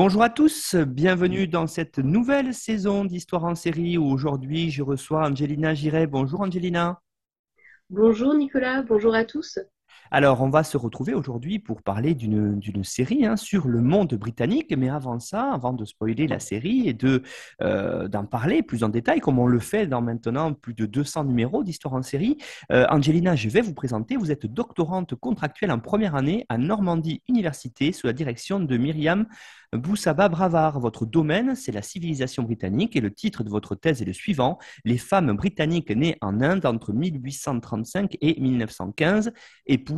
Bonjour à tous, bienvenue dans cette nouvelle saison d'Histoire en série où aujourd'hui je reçois Angelina Giret. Bonjour Angelina. Bonjour Nicolas, bonjour à tous. Alors, on va se retrouver aujourd'hui pour parler d'une série hein, sur le monde britannique. Mais avant ça, avant de spoiler la série et de euh, d'en parler plus en détail, comme on le fait dans maintenant plus de 200 numéros d'Histoire en série, euh, Angelina, je vais vous présenter. Vous êtes doctorante contractuelle en première année à Normandie Université sous la direction de Myriam Boussaba Bravard, votre domaine, c'est la civilisation britannique et le titre de votre thèse est le suivant Les femmes britanniques nées en Inde entre 1835 et 1915,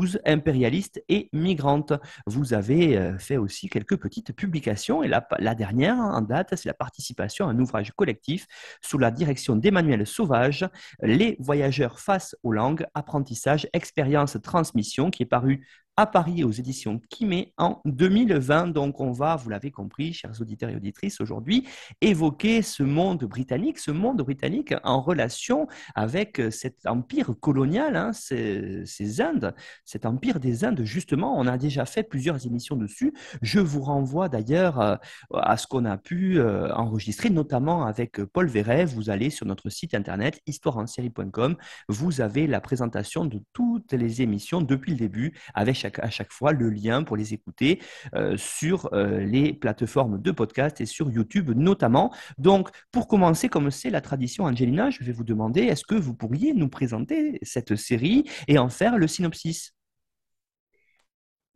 épouses impérialistes et migrantes. Vous avez euh, fait aussi quelques petites publications et la, la dernière en date, c'est la participation à un ouvrage collectif sous la direction d'Emmanuel Sauvage, Les voyageurs face aux langues, apprentissage, expérience, transmission, qui est paru à Paris aux éditions Kimé en 2020. Donc on va, vous l'avez compris, chers auditeurs et auditrices, aujourd'hui évoquer ce monde britannique, ce monde britannique en relation avec cet empire colonial, hein, ces, Indes, cet empire des Indes, justement. On a déjà fait plusieurs émissions dessus. Je vous renvoie d'ailleurs euh, à ce qu'on a pu euh, enregistrer, notamment avec Paul Verret. Vous allez sur notre site internet histoireensérie.com. Vous avez la présentation de toutes les émissions depuis le début avec chaque à chaque fois le lien pour les écouter euh, sur euh, les plateformes de podcast et sur YouTube notamment. Donc, pour commencer, comme c'est la tradition, Angelina, je vais vous demander, est-ce que vous pourriez nous présenter cette série et en faire le synopsis?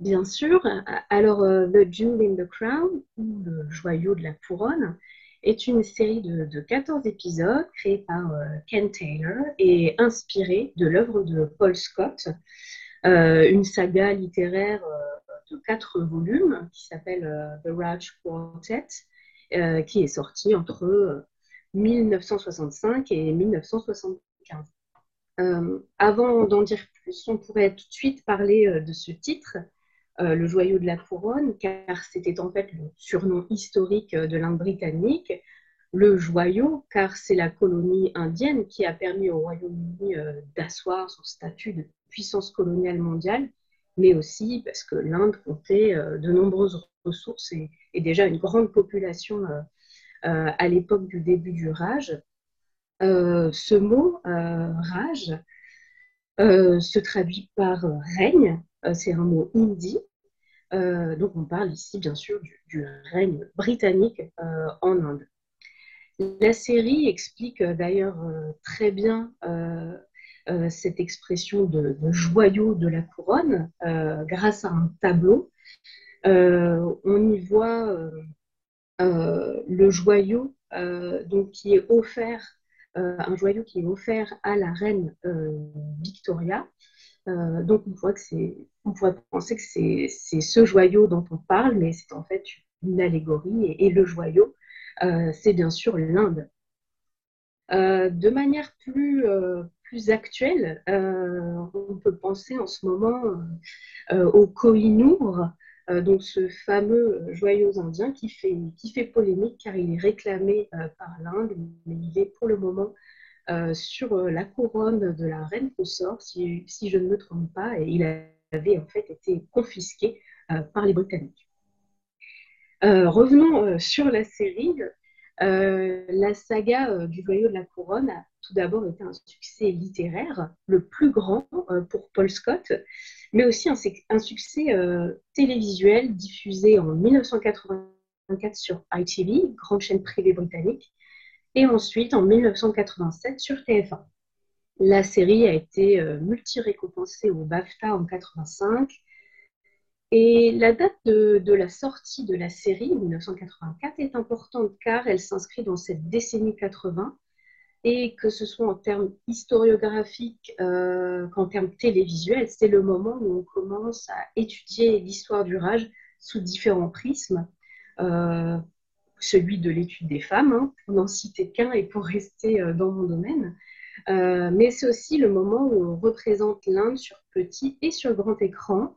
Bien sûr. Alors, euh, The Jewel in the Crown, ou Le joyau de la couronne, est une série de, 14 épisodes créée par Ken Taylor et inspirée de l'œuvre de Paul Scott, une saga littéraire euh, de quatre volumes qui s'appelle euh, The Raj Quartet, qui est sortie entre 1965 et 1975. avant d'en dire plus, on pourrait tout de suite parler de ce titre, le joyau de la couronne, car c'était en fait le surnom historique de l'Inde britannique. Le joyau, car c'est la colonie indienne qui a permis au Royaume-Uni d'asseoir son statut de puissance coloniale mondiale, mais aussi parce que l'Inde comptait euh, de nombreuses ressources et, déjà une grande population euh, euh, à l'époque du début du Raj. ce mot, Raj, se traduit par règne, c'est un mot hindi, donc on parle ici bien sûr du, règne britannique en Inde. La série explique d'ailleurs très bien euh, cette expression de, joyau de la couronne euh, grâce à un tableau. Euh, on y voit le joyau donc, qui est offert, un joyau qui est offert à la reine Victoria. donc on, voit que on pourrait penser que c'est ce joyau dont on parle, mais c'est en fait une allégorie. Et, et le joyau, c'est bien sûr l'Inde. de manière plus, actuelle, euh, on peut penser en ce moment euh, au Kohinoor, euh, donc ce fameux joyau indien qui fait, qui fait polémique car il est réclamé par l'Inde, mais il est pour le moment sur la couronne de la reine consort, si, si, je ne me trompe pas, et il avait en fait été confisqué par les Britanniques. revenons sur la série. Euh, la saga euh, du joyau de la couronne a tout d'abord été un succès littéraire, le plus grand euh, pour Paul Scott, mais aussi un, succès télévisuel diffusé en 1984 sur ITV, grande chaîne privée britannique, et ensuite en 1987 sur TF1. La série a été multi-récompensée au BAFTA en 1985 et la date de, la sortie de la série, 1984, est importante car elle s'inscrit dans cette décennie 80 Et que ce soit en termes historiographiques euh, qu'en termes télévisuels, c'est le moment où on commence à étudier l'histoire du rage sous différents prismes. Euh, celui de l'étude des femmes, hein, pour n'en citer qu'un et pour rester euh, dans mon domaine. mais c'est aussi le moment où on représente l'Inde sur petit et sur grand écran.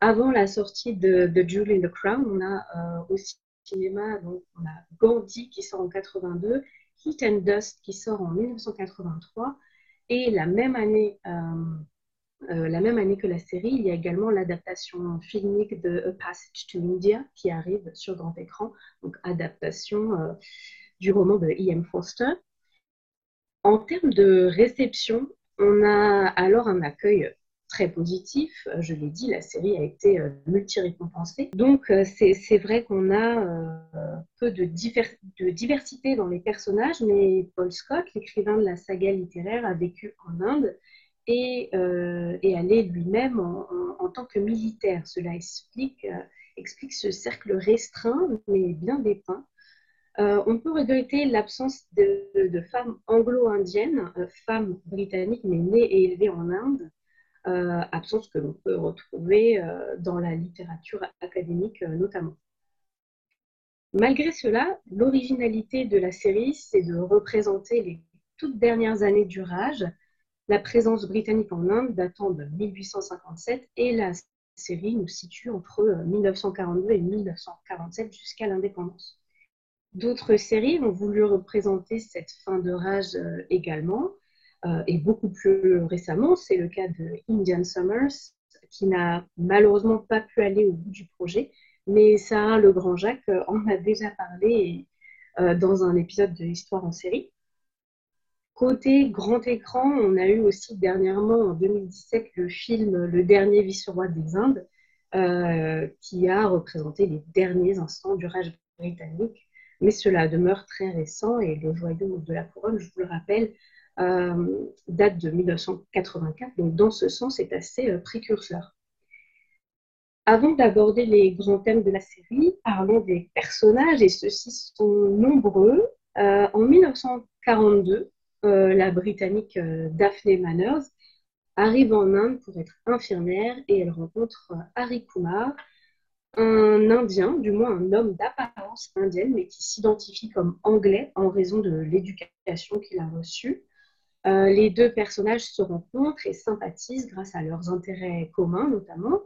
Avant la sortie de, de Jewel in the Crown, on a aussi cinéma, donc on a Gandhi qui sort en 82 Heat and Dust qui sort en 1983. Et la même année, euh, euh, la même année que la série, il y a également l'adaptation filmique de A Passage to India qui arrive sur grand écran, donc adaptation euh, du roman de E.M. Foster. En termes de réception, on a alors un accueil très positif. Euh, je l'ai dit, la série a été euh, multi-récompensée. Donc, euh, c'est vrai qu'on a peu de, diversité dans les personnages, mais Paul Scott, l'écrivain de la saga littéraire, a vécu en Inde et, est allé lui-même en, tant que militaire. Cela explique, ce cercle restreint, mais bien dépeint. on peut regretter l'absence de, femmes anglo-indiennes, femmes britanniques mais nées et élevées en Inde, euh, absence que l'on peut retrouver euh, dans la littérature académique euh, notamment. Malgré cela, l'originalité de la série, c'est de représenter les toutes dernières années du Raj, la présence britannique en Inde datant de 1857 et la série nous situe entre 1942 et 1947 jusqu'à l'indépendance. D'autres séries ont voulu représenter cette fin de Raj également, et beaucoup plus récemment, c'est le cas de Indian Summers, qui n'a malheureusement pas pu aller au bout du projet, mais Sarah Le Grand Jacques euh, en a déjà parlé euh, dans un épisode de l'histoire en série. Côté grand écran, on a eu aussi dernièrement, en 2017, le film Le dernier vice-roi des Indes, qui a représenté les derniers instants du rage britannique. Mais cela demeure très récent et le joyau de la couronne, je vous le rappelle, euh, date de 1984, donc dans ce sens, c'est assez euh, précurseur. Avant d'aborder les grands thèmes de la série, parlons des personnages, et ceux-ci sont nombreux. Euh, en 1942, la Britannique Daphne Manners arrive en Inde pour être infirmière et elle rencontre Harry Kumar, un Indien, du moins un homme d'apparence indienne, mais qui s'identifie comme anglais en raison de l'éducation qu'il a reçue. Euh, les deux personnages se rencontrent et sympathisent grâce à leurs intérêts communs notamment.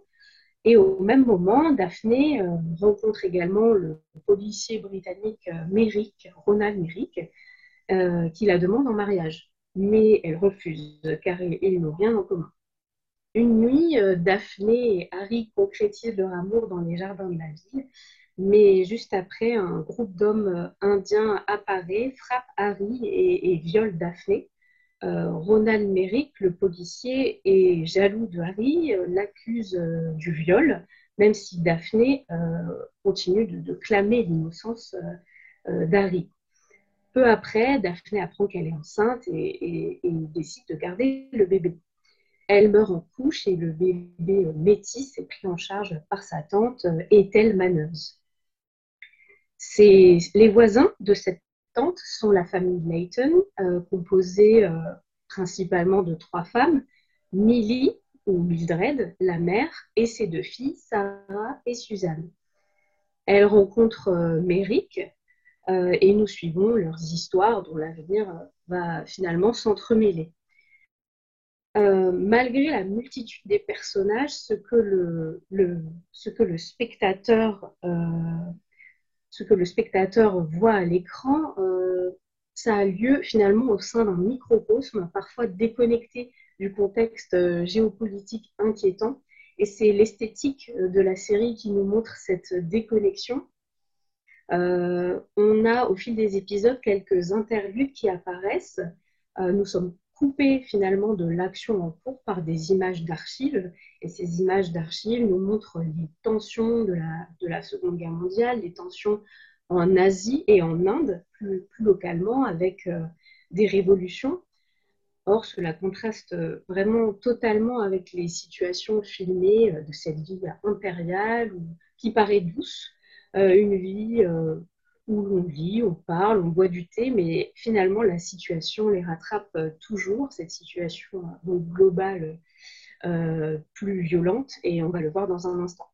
Et au même moment, Daphné euh, rencontre également le policier britannique euh, Merrick, Ronald Merrick, qui la demande en mariage. Mais elle refuse car ils n'ont rien en commun. Une nuit, Daphné et Harry concrétisent leur amour dans les jardins de la ville, mais juste après, un groupe d'hommes indiens apparaît, frappe Harry et viole Daphné. Euh, Ronald Merrick, le policier, est jaloux de Harry, euh, l'accuse euh, du viol, même si Daphné continue de, clamer l'innocence d'Harry. Peu après, Daphné apprend qu'elle est enceinte et, décide de garder le bébé. Elle meurt en couche et le bébé métis est pris en charge par sa tante Ethel Manners. Les voisins de cette sont la famille Layton, euh, composée euh, principalement de trois femmes, Millie ou Mildred, la mère, et ses deux filles, Sarah et Suzanne. Elles rencontrent euh, Merrick et nous suivons leurs histoires dont l'avenir va finalement s'entremêler. malgré la multitude des personnages, ce que le spectateur ce que le spectateur voit à l'écran, euh, ça a lieu finalement au sein d'un microcosme, parfois déconnecté du contexte euh, géopolitique inquiétant. Et c'est l'esthétique euh, de la série qui nous montre cette déconnexion. on a au fil des épisodes quelques interludes qui apparaissent. nous sommes coupés finalement de l'action en cours par des images d'archives. Et ces images d'archives nous montrent les tensions de la, de la Seconde Guerre mondiale, les tensions en Asie et en Inde, plus, localement, avec euh, des révolutions. Or, cela contraste vraiment totalement avec les situations filmées euh, de cette vie impériale qui paraît douce, euh, une vie où l'on vit, on parle, on boit du thé, mais finalement la situation les rattrape euh, toujours, cette situation euh, globale euh, plus violente, et on va le voir dans un instant.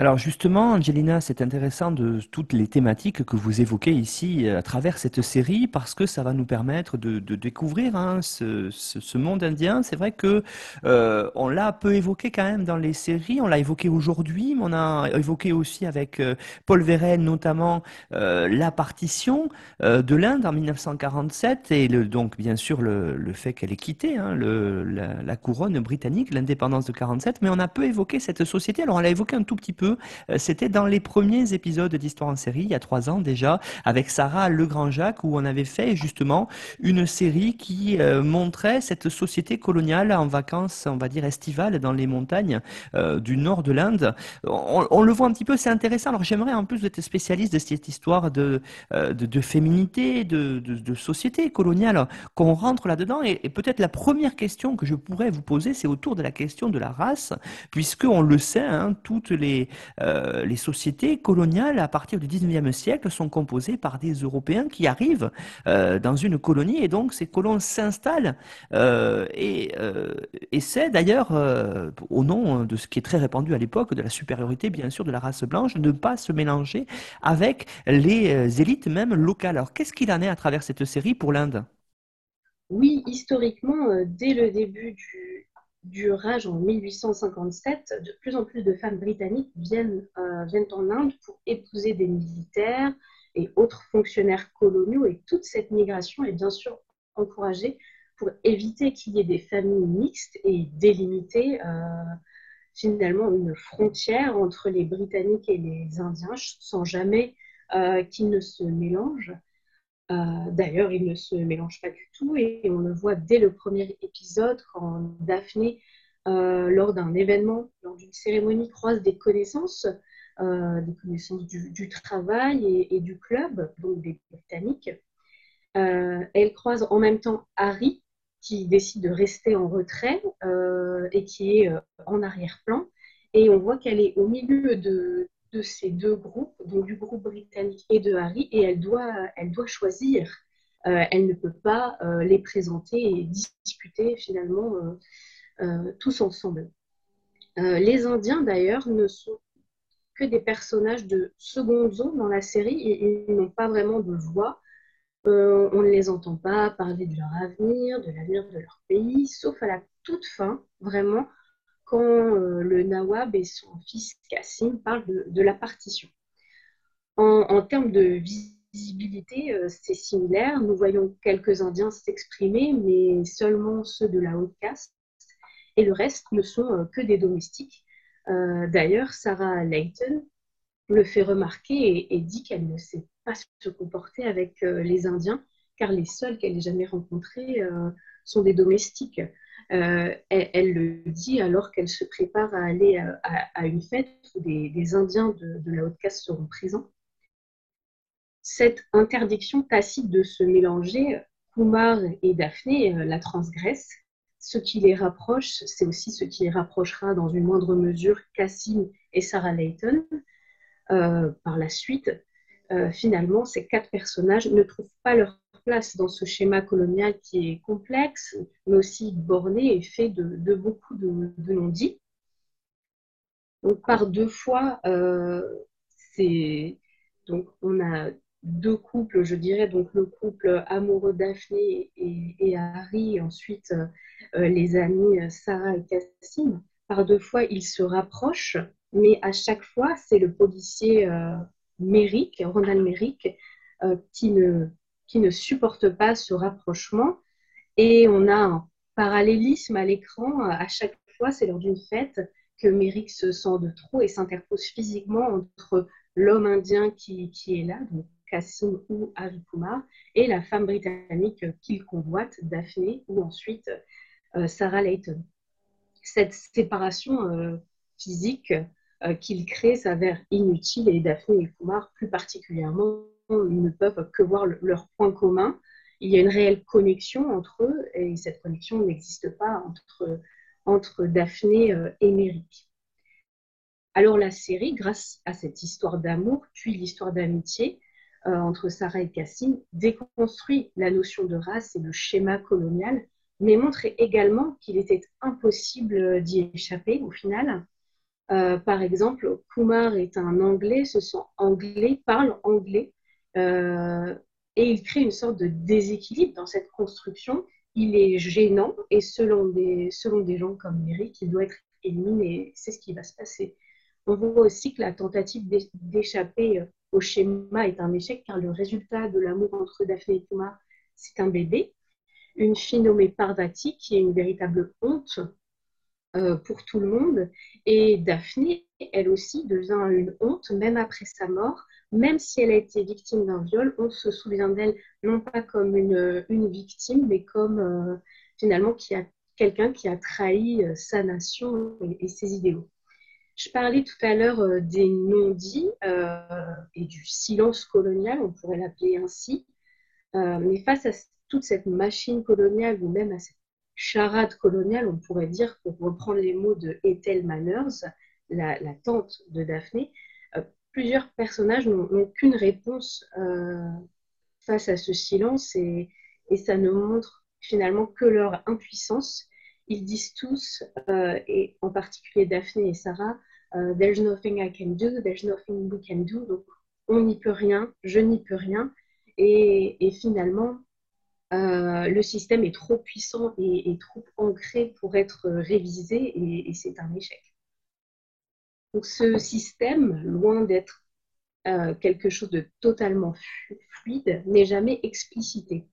Alors justement, Angelina, c'est intéressant de toutes les thématiques que vous évoquez ici euh, à travers cette série parce que ça va nous permettre de, découvrir hein, ce, monde indien. C'est vrai que euh, on l'a peu évoqué quand même dans les séries, on l'a évoqué aujourd'hui, mais on a évoqué aussi avec euh, Paul Verlaine notamment la partition de l'Inde en 1947 et donc bien sûr le, fait qu'elle ait quitté hein, la, la, couronne britannique, l'indépendance de 47, mais on a peu évoqué cette société. Alors on l'a évoqué un tout petit peu euh, c'était dans les premiers épisodes d'Histoire en série, il y a trois ans déjà, avec Sarah Legrand-Jacques, où on avait fait justement une série qui euh, montrait cette société coloniale en vacances, on va dire estivales, dans les montagnes euh, du nord de l'Inde. On, le voit un petit peu, c'est intéressant. Alors j'aimerais en plus être spécialiste de cette histoire de, féminité, de, société coloniale, qu'on rentre là-dedans. Et, et peut-être la première question que je pourrais vous poser, c'est autour de la question de la race, puisque on le sait, hein, toutes les, euh, les sociétés coloniales, à partir du 19e siècle, sont composées par des Européens qui arrivent euh, dans une colonie et donc ces colons s'installent euh, et, et c'est d'ailleurs, au nom de ce qui est très répandu à l'époque, de la supériorité bien sûr de la race blanche, de ne pas se mélanger avec les élites même locales. Alors qu'est-ce qu'il en est à travers cette série pour l'Inde? Oui, historiquement, dès le début du, du Raj en 1857, de plus en plus de femmes britanniques viennent, euh, viennent en Inde pour épouser des militaires et autres fonctionnaires coloniaux. Et toute cette migration est bien sûr encouragée pour éviter qu'il y ait des familles mixtes et délimiter euh, finalement une frontière entre les Britanniques et les Indiens sans jamais euh, qu'ils ne se mélangent. Euh, d'ailleurs, ils ne se mélangent pas du tout et on le voit dès le premier épisode quand Daphné, euh, lors d'un événement, lors d'une cérémonie, croise des connaissances, euh, des connaissances du, travail et, du club, donc des Britanniques. elle croise en même temps Harry, qui décide de rester en retrait et qui est en arrière-plan. Et on voit qu'elle est au milieu de, de ces deux groupes, donc du groupe britannique et de Harry, et elle doit, elle doit choisir. Euh, elle ne peut pas euh, les présenter et discuter finalement euh, tous ensemble. les Indiens, d'ailleurs, ne sont que des personnages de seconde zone dans la série et ils n'ont pas vraiment de voix. on ne les entend pas parler de leur avenir, de l'avenir de leur pays, sauf à la toute fin, vraiment, quand euh, le Nawab et son fils Kassim parlent de, la partition. En, termes de visibilité, euh, c'est similaire. Nous voyons quelques Indiens s'exprimer, mais seulement ceux de la haute caste, et le reste ne sont euh, que des domestiques. D'ailleurs, Sarah Layton le fait remarquer et, dit qu'elle ne sait pas se comporter avec les Indiens, car les seuls qu'elle ait jamais rencontrés sont des domestiques. Euh, elle, le dit alors qu'elle se prépare à aller à, une fête où des, Indiens de, la haute caste seront présents. Cette interdiction tacite de se mélanger, Kumar et Daphné euh, la transgressent. Ce qui les rapproche, c'est aussi ce qui les rapprochera dans une moindre mesure Cassim et Sarah Layton. Euh, par la suite, finalement, ces quatre personnages ne trouvent pas leur dans ce schéma colonial qui est complexe, mais aussi borné et fait de, beaucoup de, non-dits. Donc, par deux fois, euh, donc on a deux couples, je dirais, donc le couple amoureux Daphné et, Harry, et ensuite euh, les amis Sarah et Cassim. Par deux fois, ils se rapprochent, mais à chaque fois, c'est le policier euh, Merrick, Ronald Merrick, euh, qui ne qui ne supportent pas ce rapprochement. Et on a un parallélisme à l'écran. À chaque fois, c'est lors d'une fête que Merrick se sent de trop et s'interpose physiquement entre l'homme indien qui, qui, est là, donc Kassim ou Harry Kumar, et la femme britannique qu'il convoite, Daphné, ou ensuite euh, Sarah Layton. Cette séparation euh, physique euh, qu'il crée s'avère inutile et Daphné et Kumar plus particulièrement ne peuvent que voir leurs points communs. Il y a une réelle connexion entre eux et cette connexion n'existe pas entre, entre Daphné euh, et Merrick. Alors la série, grâce à cette histoire d'amour, puis l'histoire d'amitié, entre Sarah et Cassim déconstruit la notion de race et le schéma colonial, mais montre également qu'il était impossible d'y échapper au final. par exemple, Kumar est un Anglais, se sent anglais, parle anglais, et il crée une sorte de déséquilibre dans cette construction. Il est gênant et selon des, selon des gens comme Eric, il doit être éliminé. C'est ce qui va se passer. On voit aussi que la tentative d'échapper au schéma est un échec car le résultat de l'amour entre Daphné et Kumar, c'est un bébé. Une fille nommée Parvati qui est une véritable honte euh, pour tout le monde. Et Daphné, elle aussi, devient une honte, même après sa mort, même si elle a été victime d'un viol, on se souvient d'elle non pas comme une, une victime, mais comme euh, finalement qui a quelqu'un qui a trahi euh, sa nation et, ses idéaux. Je parlais tout à l'heure euh, des non-dits et du silence colonial, on pourrait l'appeler ainsi. mais face à toute cette machine coloniale ou même à cette charade coloniale, on pourrait dire, pour reprendre les mots de Ethel Manners, la, la tante de Daphné, plusieurs personnages n'ont qu'une réponse euh, face à ce silence et, ça ne montre finalement que leur impuissance. Ils disent tous, euh, et en particulier Daphné et Sarah, euh, There's nothing I can do, there's nothing we can do. Donc, on n'y peut rien, je n'y peux rien. Et, finalement, le système est trop puissant et, trop ancré pour être révisé et c'est un échec. Donc ce système, loin d'être euh, quelque chose de totalement fluide, n'est jamais explicité.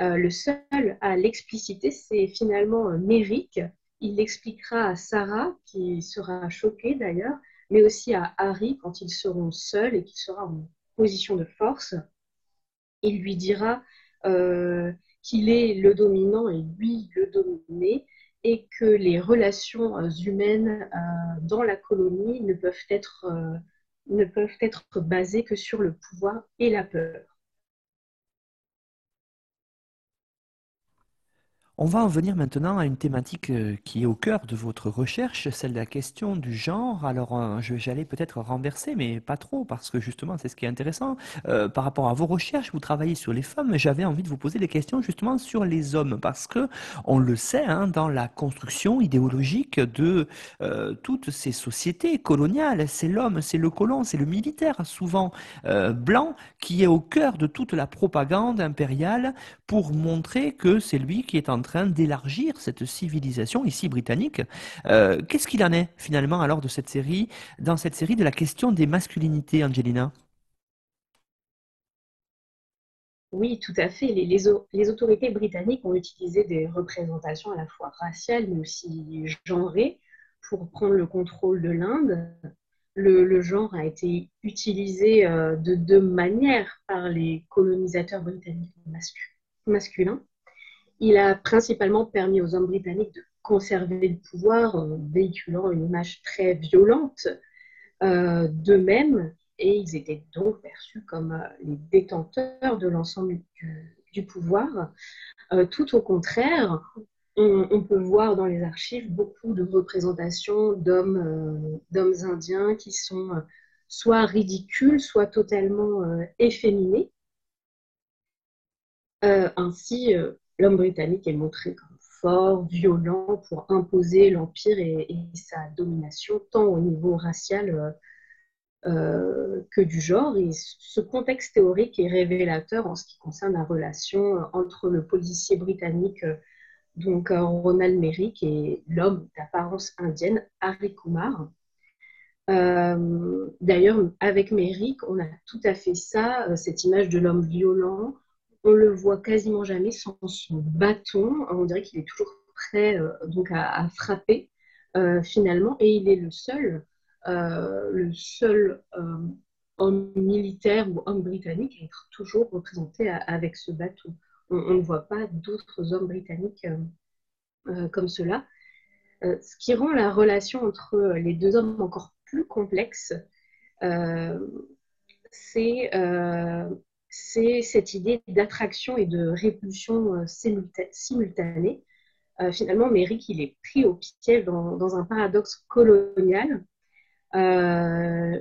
Euh, le seul à l'expliciter, c'est finalement euh, Merrick. Il l'expliquera à Sarah, qui sera choquée d'ailleurs, mais aussi à Harry quand ils seront seuls et qu'il sera en position de force. Il lui dira qu'il est le dominant et lui le dominé, et que les relations euh, humaines euh, dans la colonie ne peuvent être, euh, ne peuvent être basées que sur le pouvoir et la peur. On va en venir maintenant à une thématique euh, qui est au cœur de votre recherche, celle de la question du genre. Alors, euh, j'allais peut-être renverser, mais pas trop, parce que justement, c'est ce qui est intéressant. Euh, par rapport à vos recherches, vous travaillez sur les femmes, j'avais envie de vous poser des questions justement sur les hommes, parce que on le sait, hein, dans la construction idéologique de toutes ces sociétés coloniales, c'est l'homme, c'est le colon, c'est le militaire, souvent blanc, qui est au cœur de toute la propagande impériale pour montrer que c'est lui qui est en train d'élargir cette civilisation ici britannique. Euh, qu'est-ce qu'il en est finalement alors de cette série, dans cette série de la question des masculinités, Angelina? Oui, tout à fait. Les, autorités britanniques ont utilisé des représentations à la fois raciales mais aussi genrées pour prendre le contrôle de l'Inde. Le, genre a été utilisé euh, de deux manières par les colonisateurs britanniques masculins. Il a principalement permis aux hommes britanniques de conserver le pouvoir en véhiculant une image très violente euh, d'eux-mêmes et ils étaient donc perçus comme euh, les détenteurs de l'ensemble du, pouvoir. Euh, tout au contraire, on, peut voir dans les archives beaucoup de représentations d'hommes indiens qui sont soit ridicules, soit totalement efféminés. ainsi, l'homme britannique est montré comme fort, violent pour imposer l'empire et, sa domination, tant au niveau racial euh, euh, que du genre. Et ce contexte théorique est révélateur en ce qui concerne la relation euh, entre le policier britannique, donc Ronald Merrick, et l'homme d'apparence indienne, Harry Kumar. D'ailleurs, avec Merrick, on a tout à fait ça, cette image de l'homme violent, on le voit quasiment jamais sans son bâton. On dirait qu'il est toujours prêt euh, à, frapper euh, finalement. Et il est le seul, euh, le seul homme militaire ou homme britannique à être toujours représenté avec ce bâton. On, ne voit pas d'autres hommes britanniques comme cela. ce qui rend la relation entre les deux hommes encore plus complexe, c'est c'est cette idée d'attraction et de répulsion euh, simultanée. Euh, finalement, Merrick, il est pris au piège dans, un paradoxe colonial. Euh,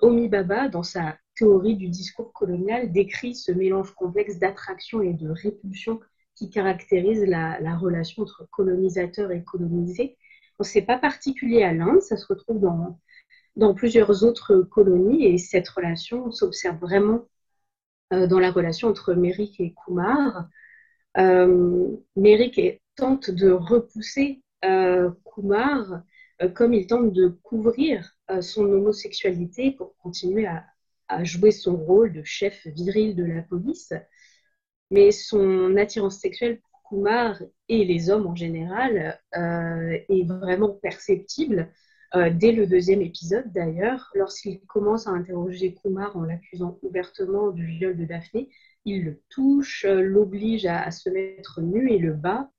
Omi Baba, dans sa théorie du discours colonial décrit ce mélange complexe d'attraction et de répulsion qui caractérise la, la relation entre colonisateur et colonisé. Ce n'est pas particulier à l'Inde, ça se retrouve dans, dans plusieurs autres colonies et cette relation s'observe vraiment dans la relation entre Merrick et Kumar. Euh, Merrick tente de repousser euh, Kumar euh, comme il tente de couvrir euh, son homosexualité pour continuer à, jouer son rôle de chef viril de la police. Mais son attirance sexuelle pour Kumar et les hommes en général euh, est vraiment perceptible euh, dès le deuxième épisode d'ailleurs, lorsqu'il commence à interroger Kumar en l'accusant ouvertement du viol de Daphné, il le touche, euh, l'oblige à, se mettre nu et le bat.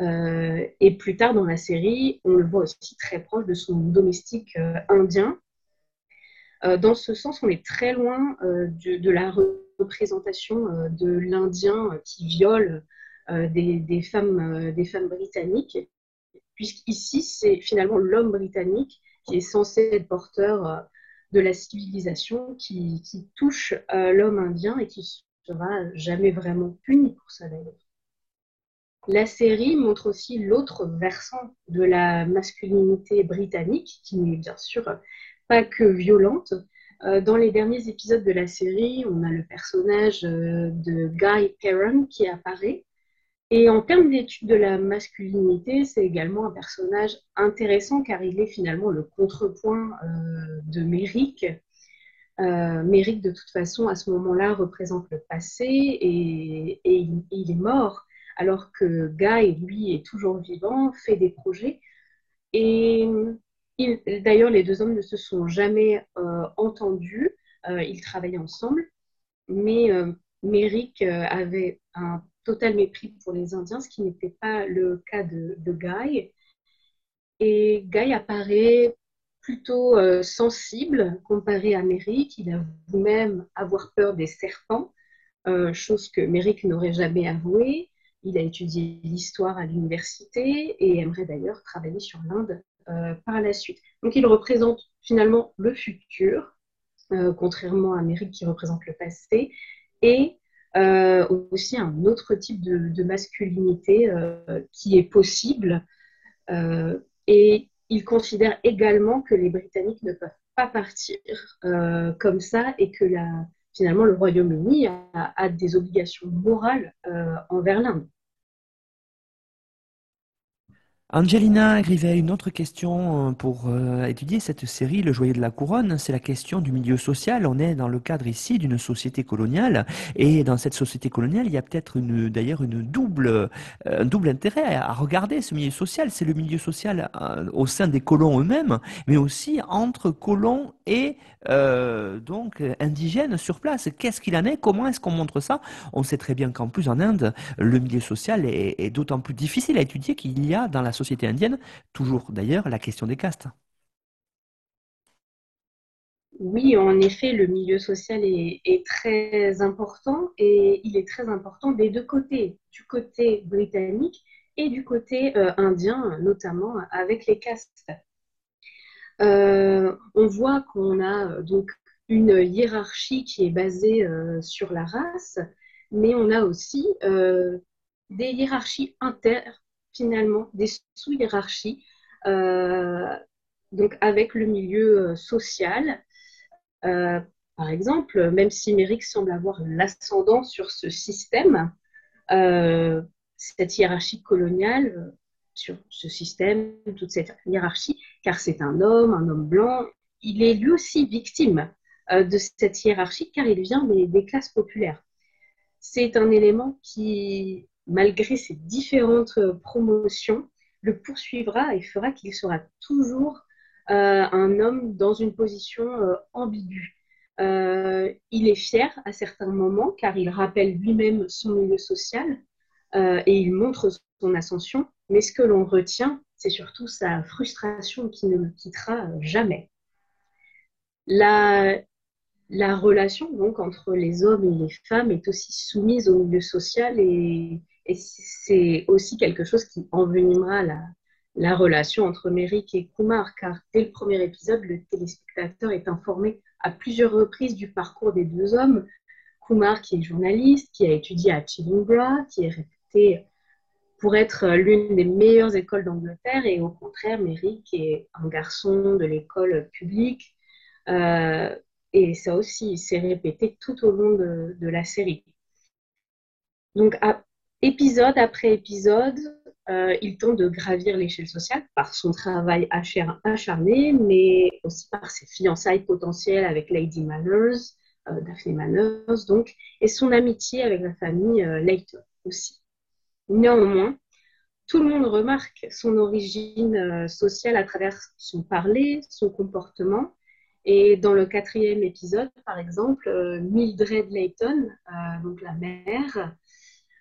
Euh, et plus tard dans la série, on le voit aussi très proche de son domestique indien. Dans ce sens, on est très loin de, la représentation de l'Indien qui viole des femmes britanniques puisqu'ici, c'est finalement l'homme britannique qui est censé être porteur euh, de la civilisation, qui, touche euh, l'homme indien et qui sera jamais vraiment puni pour ça d'ailleurs. La série montre aussi l'autre versant de la masculinité britannique, qui n'est bien sûr pas que violente. Euh, dans les derniers épisodes de la série, on a le personnage de Guy Perron qui apparaît, et en termes d'étude de la masculinité, c'est également un personnage intéressant car il est finalement le contrepoint euh, de Méric. Euh, Méric, de toute façon, à ce moment-là, représente le passé et, il, est mort, alors que Guy, lui, est toujours vivant, fait des projets. Et d'ailleurs, les deux hommes ne se sont jamais euh, entendus, euh, ils travaillaient ensemble, mais Méric avait un total mépris pour les Indiens, ce qui n'était pas le cas de, de, Guy. Et Guy apparaît plutôt euh, sensible comparé à Merrick. Il avoue même avoir peur des serpents, euh, chose que Merrick n'aurait jamais avouée. Il a étudié l'histoire à l'université et aimerait d'ailleurs travailler sur l'Inde euh, par la suite. Donc il représente finalement le futur, contrairement à Merrick qui représente le passé. Et euh, aussi un autre type de, masculinité euh, qui est possible. Euh, et il considère également que les Britanniques ne peuvent pas partir comme ça et que finalement le Royaume-Uni a, des obligations morales envers l'Inde. Angelina arrivait une autre question euh, pour euh, étudier cette série, Le Joyeux de la Couronne. C'est la question du milieu social. On est dans le cadre ici d'une société coloniale. Et dans cette société coloniale, il y a peut-être d'ailleurs une double, euh, un double intérêt à regarder ce milieu social. C'est le milieu social au sein des colons eux-mêmes, mais aussi entre colons et euh, donc indigènes sur place. Qu'est-ce qu'il en est Comment est-ce qu'on montre ça? On sait très bien qu'en plus en Inde, le milieu social est, d'autant plus difficile à étudier qu'il y a dans la société indienne, toujours d'ailleurs la question des castes. Oui, en effet, le milieu social est, est, très important et il est très important des deux côtés, du côté britannique et du côté euh, indien, notamment avec les castes. Euh, on voit qu'on a donc une hiérarchie qui est basée euh, sur la race, mais on a aussi euh, des hiérarchies inter finalement des sous-hiérarchies, euh, donc avec le milieu euh, social. Euh, par exemple, même si Méric semble avoir l'ascendant sur ce système, euh, cette hiérarchie coloniale, sur ce système, toute cette hiérarchie, car c'est un homme, un homme blanc, il est lui aussi victime euh, de cette hiérarchie car il vient des, classes populaires. C'est un élément qui malgré ses différentes euh, promotions, le poursuivra et fera qu'il sera toujours euh, un homme dans une position ambiguë. Il est fier à certains moments car il rappelle lui-même son milieu social et il montre son ascension, mais ce que l'on retient, c'est surtout sa frustration qui ne le quittera jamais. La, la relation donc entre les hommes et les femmes est aussi soumise au milieu social et, c'est aussi quelque chose qui envenimera la, la relation entre Merrick et Kumar, car dès le premier épisode, le téléspectateur est informé à plusieurs reprises du parcours des deux hommes. Kumar, qui est journaliste, qui a étudié à Chillingborough, qui est réputé pour être l'une des meilleures écoles d'Angleterre, et au contraire, Merrick est un garçon de l'école publique. Euh, et ça aussi, s'est répété tout au long de, la série. Donc, épisode après épisode, euh, il tente de gravir l'échelle sociale par son travail acharné, mais aussi par ses fiançailles potentielles avec Lady Manners, euh, Daphne Manners, donc, et son amitié avec la famille euh, Layton aussi. Néanmoins, tout le monde remarque son origine sociale à travers son parler, son comportement, et dans le quatrième épisode, par exemple, Mildred Layton, donc la mère,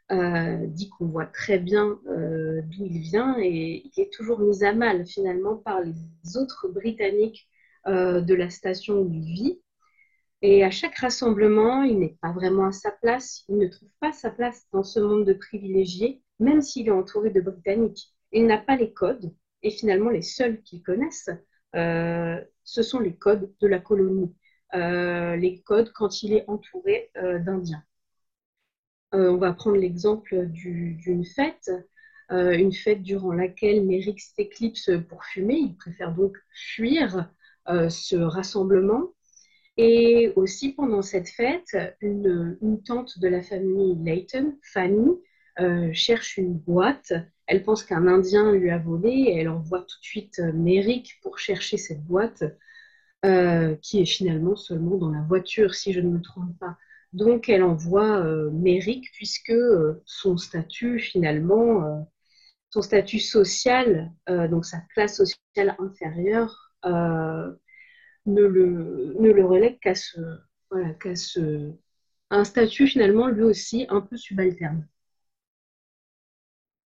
euh, dit qu'on voit très bien euh, d'où il vient et il est toujours mis à mal finalement par les autres Britanniques euh, de la station où il vit. Et à chaque rassemblement, il n'est pas vraiment à sa place, il ne trouve pas sa place dans ce monde de privilégiés, même s'il est entouré de Britanniques. Il n'a pas les codes, et finalement les seuls qu'il connaisse, ce sont les codes de la colonie, les codes quand il est entouré d'Indiens. Euh, on va prendre l'exemple d'une fête, euh, une fête durant laquelle Merrick s'éclipse pour fumer. Il préfère donc fuir euh, ce rassemblement. Et aussi pendant cette fête, une, tante de la famille Layton, Fanny, cherche une boîte. Elle pense qu'un Indien lui a volé et elle envoie tout de suite Merrick pour chercher cette boîte, qui est finalement seulement dans la voiture, si je ne me trompe pas. Donc, elle envoie euh, Merrick puisque euh, son statut, finalement, euh, son statut social, donc sa classe sociale inférieure, ne le, ne, relègue qu'à ce, voilà, un statut finalement lui aussi un peu subalterne.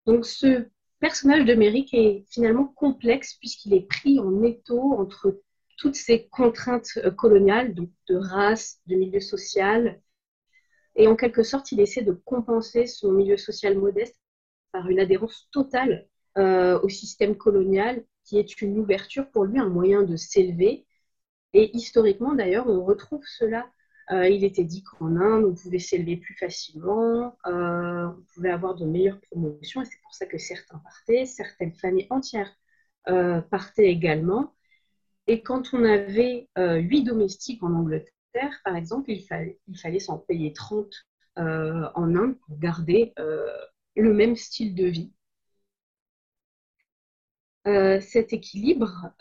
Donc, ce personnage de Merrick est finalement complexe puisqu'il est pris en étau entre toutes ces contraintes coloniales, donc de race, de milieu social, et en quelque sorte, il essaie de compenser son milieu social modeste par une adhérence totale euh, au système colonial, qui est une ouverture pour lui, un moyen de s'élever. Et historiquement, d'ailleurs, on retrouve cela. Euh, il était dit qu'en Inde, on pouvait s'élever plus facilement, euh, on pouvait avoir de meilleures promotions, et c'est pour ça que certains partaient, certaines familles entières partaient également. Et quand on avait huit domestiques en Angleterre, par exemple, il fallait, il fallait s'en payer 30 euh, en Inde pour garder euh, le même style de vie. Euh, cet équilibre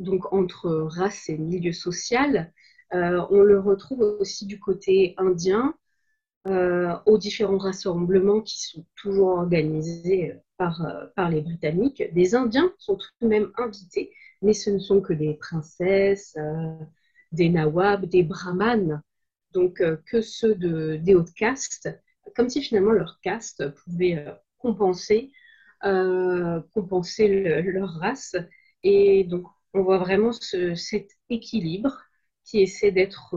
donc entre race et milieu social, on le retrouve aussi du côté indien, aux différents rassemblements qui sont toujours organisés par, par les Britanniques. Des Indiens sont tout de même invités, mais ce ne sont que des princesses, des nawabs, des brahmanes, donc euh, que ceux de, des hautes castes, comme si finalement leur caste pouvait euh, compenser, euh, compenser leur race. Et donc on voit vraiment cet équilibre qui essaie d'être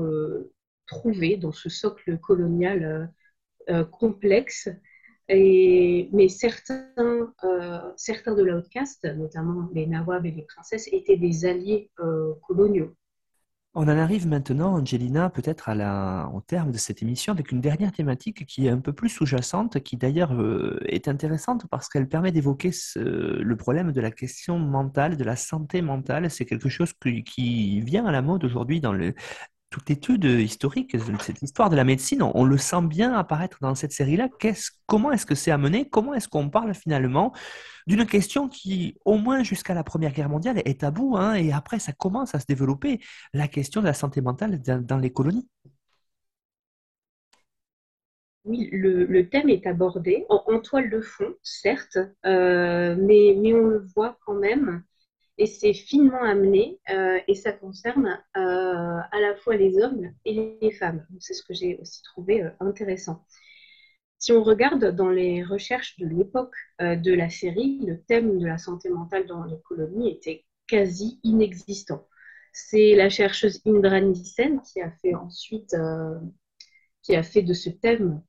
trouvé dans ce socle colonial complexe. Et, mais certains, certains de caste, notamment les nawabs et les princesses, étaient des alliés coloniaux. On en arrive maintenant, Angelina, peut-être à la, au terme de cette émission avec une dernière thématique qui est un peu plus sous-jacente, qui d'ailleurs euh, est intéressante parce qu'elle permet d'évoquer le problème de la question mentale, de la santé mentale. C'est quelque chose qui vient à la mode aujourd'hui dans le, toute étude historique, cette histoire de la médecine, on, le sent bien apparaître dans cette série-là. comment est-ce que c'est amené? Comment est-ce qu'on parle finalement d'une question qui, au moins jusqu'à la Première Guerre mondiale, est tabou, hein, et après ça commence à se développer, la question de la santé mentale dans, les colonies? Oui, le, thème est abordé en, toile de fond, certes, euh, mais, on le voit quand même et c'est finement amené euh, et ça concerne euh, à la fois les hommes et les femmes. C'est ce que j'ai aussi trouvé euh, intéressant. Si on regarde dans les recherches de l'époque de la série, le thème de la santé mentale dans les colonies était quasi inexistant. C'est la chercheuse Indra Nissen qui a fait ensuite, qui a fait de ce thème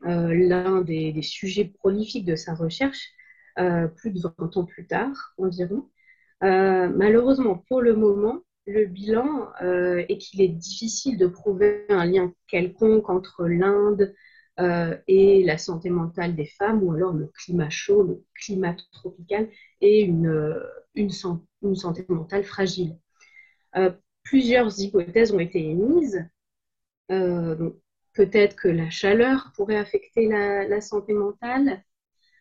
l'un des, des, sujets prolifiques de sa recherche, plus de 20 ans plus tard environ. Euh, malheureusement, pour le moment, le bilan est qu'il est difficile de prouver un lien quelconque entre l'Inde et la santé mentale des femmes, ou alors le climat chaud, le climat tropical, et une santé mentale fragile. plusieurs hypothèses ont été émises. Peut-être que la chaleur pourrait affecter la, santé mentale,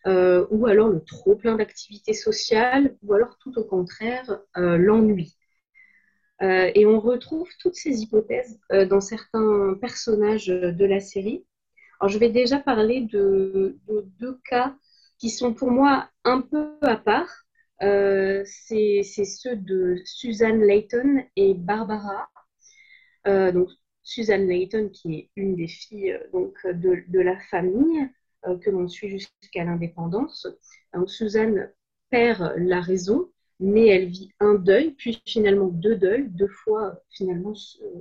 euh, ou alors le trop plein d'activités sociales, ou alors tout au contraire, euh, l'ennui. Euh, et on retrouve toutes ces hypothèses dans certains personnages de la série. Alors je vais déjà parler de, deux cas qui sont pour moi un peu à part. c'est ceux de Suzanne Layton et Barbara. donc Suzanne Layton, qui est une des filles euh, donc, de, la famille euh, que l'on suit jusqu'à l'indépendance. Suzanne perd la raison, mais elle vit un deuil, puis finalement deux deuils, deux fois finalement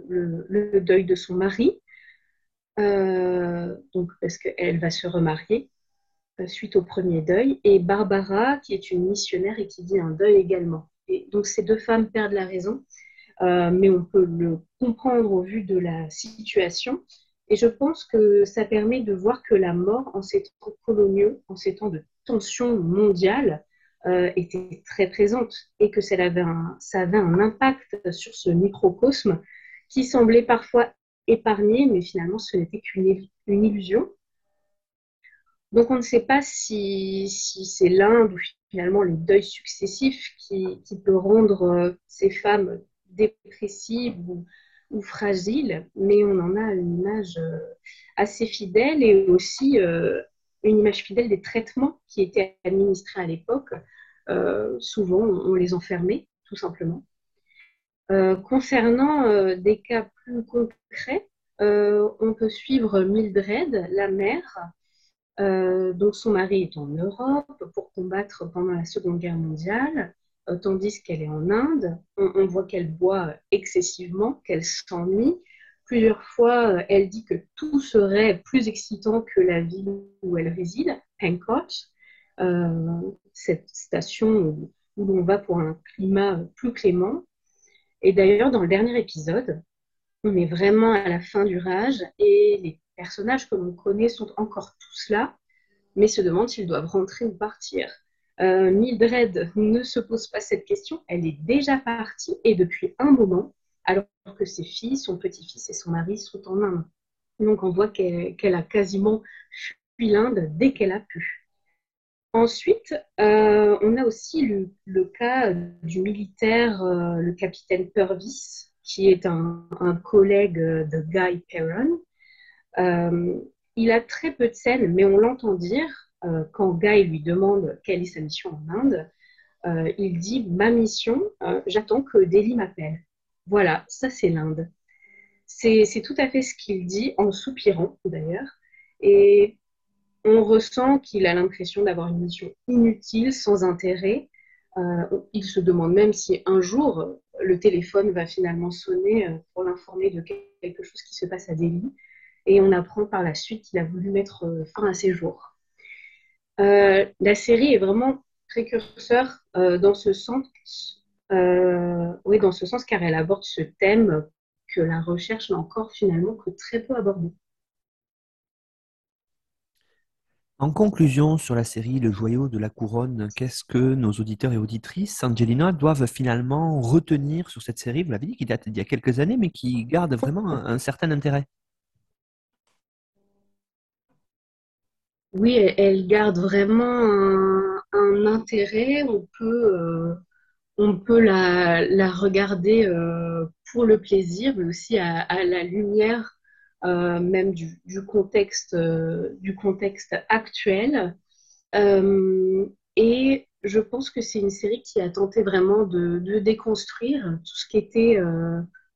le, deuil de son mari, euh, donc parce qu'elle va se remarier suite au premier deuil, et Barbara, qui est une missionnaire et qui vit un deuil également. Et donc ces deux femmes perdent la raison, euh, mais on peut le comprendre au vu de la situation. Et je pense que ça permet de voir que la mort, en ces temps coloniaux, en ces temps de tension mondiale, euh, était très présente et que ça avait, un, impact sur ce microcosme qui semblait parfois épargné, mais finalement ce n'était qu'une illusion. Donc on ne sait pas si, c'est l'Inde ou finalement le deuil successif qui, qui peut rendre euh, ces femmes dépressive ou, fragile, mais on en a une image euh, assez fidèle et aussi euh, une image fidèle des traitements qui étaient administrés à l'époque. Euh, souvent, on les enfermait, tout simplement. concernant des cas plus concrets, on peut suivre Mildred, la mère, dont son mari est en Europe pour combattre pendant la Seconde Guerre mondiale. Euh, tandis qu'elle est en Inde, on, voit qu'elle boit excessivement, qu'elle s'ennuie. Plusieurs fois, euh, elle dit que tout serait plus excitant que la ville où elle réside, Pankot, euh, cette station où, où l'on va pour un climat plus clément. Et d'ailleurs, dans le dernier épisode, on est vraiment à la fin du rage et les personnages que l'on connaît sont encore tous là, mais se demandent s'ils doivent rentrer ou partir. Euh, Mildred ne se pose pas cette question, elle est déjà partie et depuis un moment, alors que ses filles, son petit-fils et son mari sont en Inde. Donc on voit qu'elle a quasiment fui l'Inde dès qu'elle a pu. Ensuite, euh, on a aussi le, cas du militaire, euh, le capitaine Purvis, qui est un, un collègue de Guy Perron. il a très peu de scènes, mais on l'entend dire euh, quand Guy lui demande quelle est sa mission en Inde, euh, il dit Ma mission, euh, j'attends que Delhi m'appelle. Voilà, ça c'est l'Inde. C'est tout à fait ce qu'il dit en soupirant d'ailleurs. Et on ressent qu'il a l'impression d'avoir une mission inutile, sans intérêt. il se demande même si un jour le téléphone va finalement sonner pour l'informer de quelque chose qui se passe à Delhi. Et on apprend par la suite qu'il a voulu mettre fin à ses jours. Euh, la série est vraiment précurseur euh, dans ce sens, euh, oui, dans ce sens, car elle aborde ce thème que la recherche n'a encore finalement que très peu abordé. En conclusion sur la série Le joyau de la couronne, qu'est-ce que nos auditeurs et auditrices, Angelina, doivent finalement retenir sur cette série? Vous l'avez dit, qui date d'il y a quelques années, mais qui garde vraiment un certain intérêt. Oui, elle garde vraiment un, intérêt. On peut, euh, on peut la, regarder euh, pour le plaisir, mais aussi à, la lumière euh, même du, contexte, du contexte actuel. et je pense que c'est une série qui a tenté vraiment de, déconstruire tout ce qui était,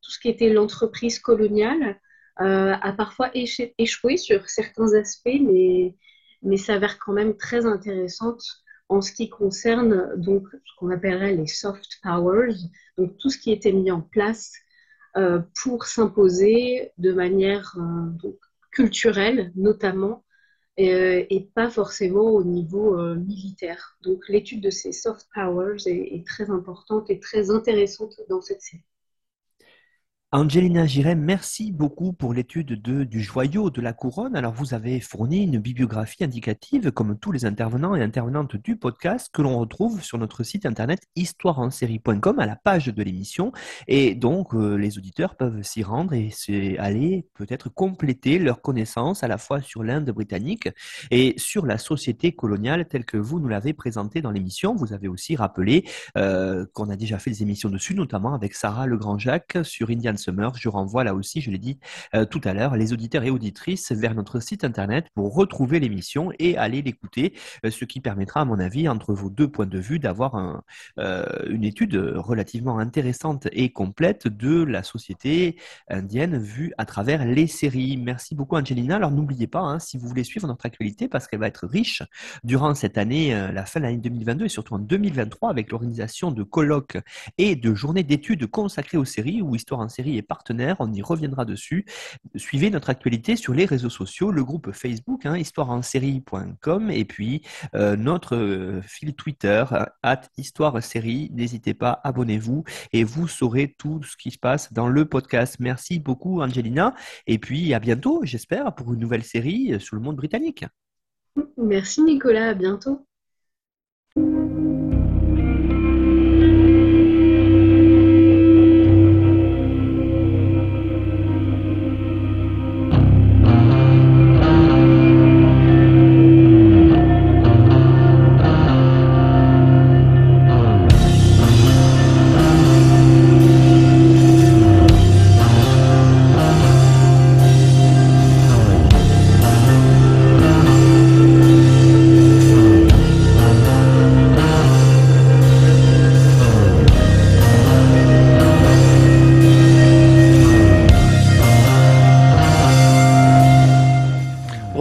tout ce qui était l'entreprise coloniale. a parfois échoué sur certains aspects, mais mais s'avère quand même très intéressante en ce qui concerne donc ce qu'on appellerait les soft powers, donc tout ce qui était mis en place euh, pour s'imposer de manière euh, culturelle notamment euh, et pas forcément au niveau militaire. Donc l'étude de ces soft powers est, très importante et très intéressante dans cette série. Angelina Giret, merci beaucoup pour l'étude du joyau de la couronne. Alors, vous avez fourni une bibliographie indicative, comme tous les intervenants et intervenantes du podcast, que l'on retrouve sur notre site internet histoireensérie.com à la page de l'émission. Et donc, euh, les auditeurs peuvent s'y rendre et aller peut-être compléter leurs connaissances à la fois sur l'Inde britannique et sur la société coloniale telle que vous nous l'avez présentée dans l'émission. Vous avez aussi rappelé euh, qu'on a déjà fait des émissions dessus, notamment avec Sarah Legrand-Jacques sur Indian Summer. Je renvoie là aussi, je l'ai dit euh, tout à l'heure, les auditeurs et auditrices vers notre site internet pour retrouver l'émission et aller l'écouter, euh, ce qui permettra, à mon avis, entre vos deux points de vue, d'avoir euh, une étude relativement intéressante et complète de la société indienne vue à travers les séries. Merci beaucoup, Angelina. Alors n'oubliez pas, hein, si vous voulez suivre notre actualité, parce qu'elle va être riche durant cette année, la fin de l'année 2022 et surtout en 2023, avec l'organisation de colloques et de journées d'études consacrées aux séries ou Histoire en série et partenaires. On y reviendra dessus. Suivez notre actualité sur les réseaux sociaux, le groupe Facebook, hein, et puis euh, notre euh, fil Twitter, at Histoire Série. N'hésitez pas, abonnez-vous et vous saurez tout ce qui se passe dans le podcast. Merci beaucoup, Angelina. Et puis à bientôt, j'espère, pour une nouvelle série sur le monde britannique. Merci, Nicolas. À bientôt.